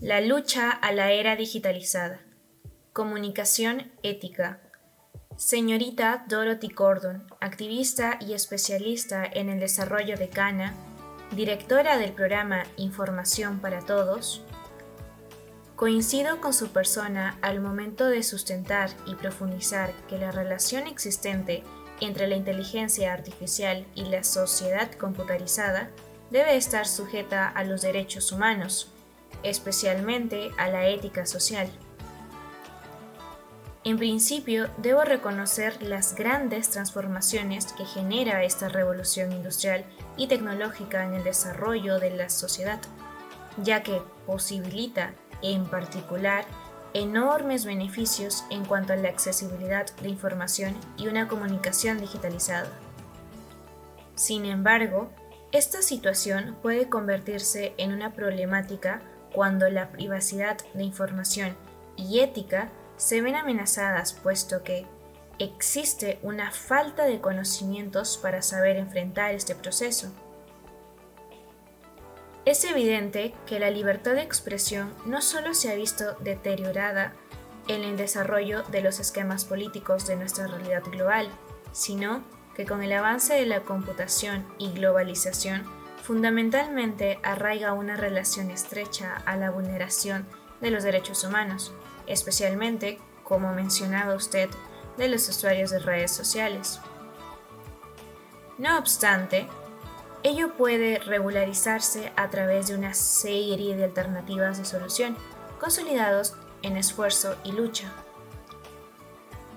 La lucha a la era digitalizada. Comunicación ética. Señorita Dorothy Gordon, activista y especialista en el desarrollo de Cana, directora del programa Información para Todos, coincido con su persona al momento de sustentar y profundizar que la relación existente entre la inteligencia artificial y la sociedad computarizada debe estar sujeta a los derechos humanos, especialmente a la ética social. En principio, debo reconocer las grandes transformaciones que genera esta revolución industrial y tecnológica en el desarrollo de la sociedad, ya que posibilita, en particular, enormes beneficios en cuanto a la accesibilidad de información y una comunicación digitalizada. Sin embargo, esta situación puede convertirse en una problemática cuando la privacidad de información y ética se ven amenazadas puesto que existe una falta de conocimientos para saber enfrentar este proceso. Es evidente que la libertad de expresión no solo se ha visto deteriorada en el desarrollo de los esquemas políticos de nuestra realidad global, sino que con el avance de la computación y globalización fundamentalmente arraiga una relación estrecha a la vulneración de los derechos humanos, especialmente, como mencionaba usted, de los usuarios de redes sociales. No obstante, ello puede regularizarse a través de una serie de alternativas de solución, consolidados en esfuerzo y lucha.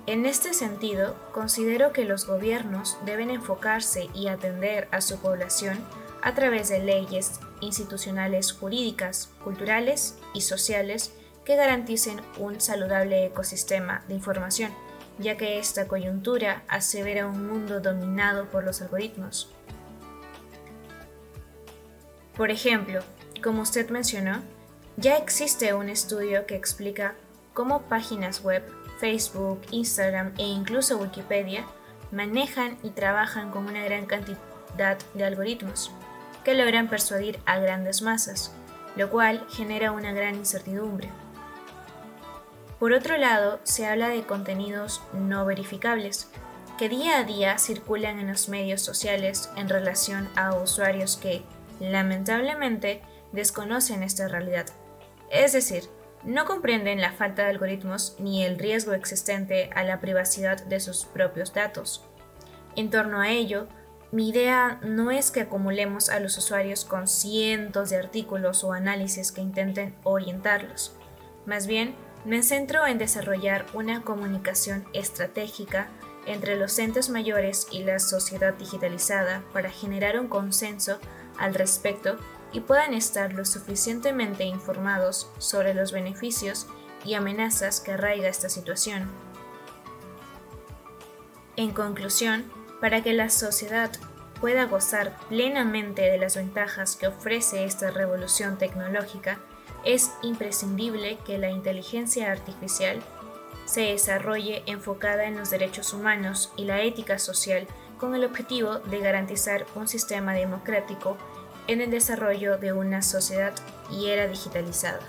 En este sentido, considero que los gobiernos deben enfocarse y atender a su población a través de leyes institucionales jurídicas, culturales y sociales que garanticen un saludable ecosistema de información, ya que esta coyuntura asevera un mundo dominado por los algoritmos. Por ejemplo, como usted mencionó, ya existe un estudio que explica cómo páginas web, Facebook, Instagram e incluso Wikipedia manejan y trabajan con una gran cantidad de algoritmos que logran persuadir a grandes masas, lo cual genera una gran incertidumbre. Por otro lado, se habla de contenidos no verificables, que día a día circulan en los medios sociales en relación a usuarios que, lamentablemente, desconocen esta realidad. Es decir, no comprenden la falta de algoritmos ni el riesgo existente a la privacidad de sus propios datos. En torno a ello, mi idea no es que acumulemos a los usuarios con cientos de artículos o análisis que intenten orientarlos. Más bien, me centro en desarrollar una comunicación estratégica entre los entes mayores y la sociedad digitalizada para generar un consenso al respecto y puedan estar lo suficientemente informados sobre los beneficios y amenazas que arraiga esta situación. En conclusión, para que la sociedad pueda gozar plenamente de las ventajas que ofrece esta revolución tecnológica, es imprescindible que la inteligencia artificial se desarrolle enfocada en los derechos humanos y la ética social con el objetivo de garantizar un sistema democrático en el desarrollo de una sociedad y era digitalizada.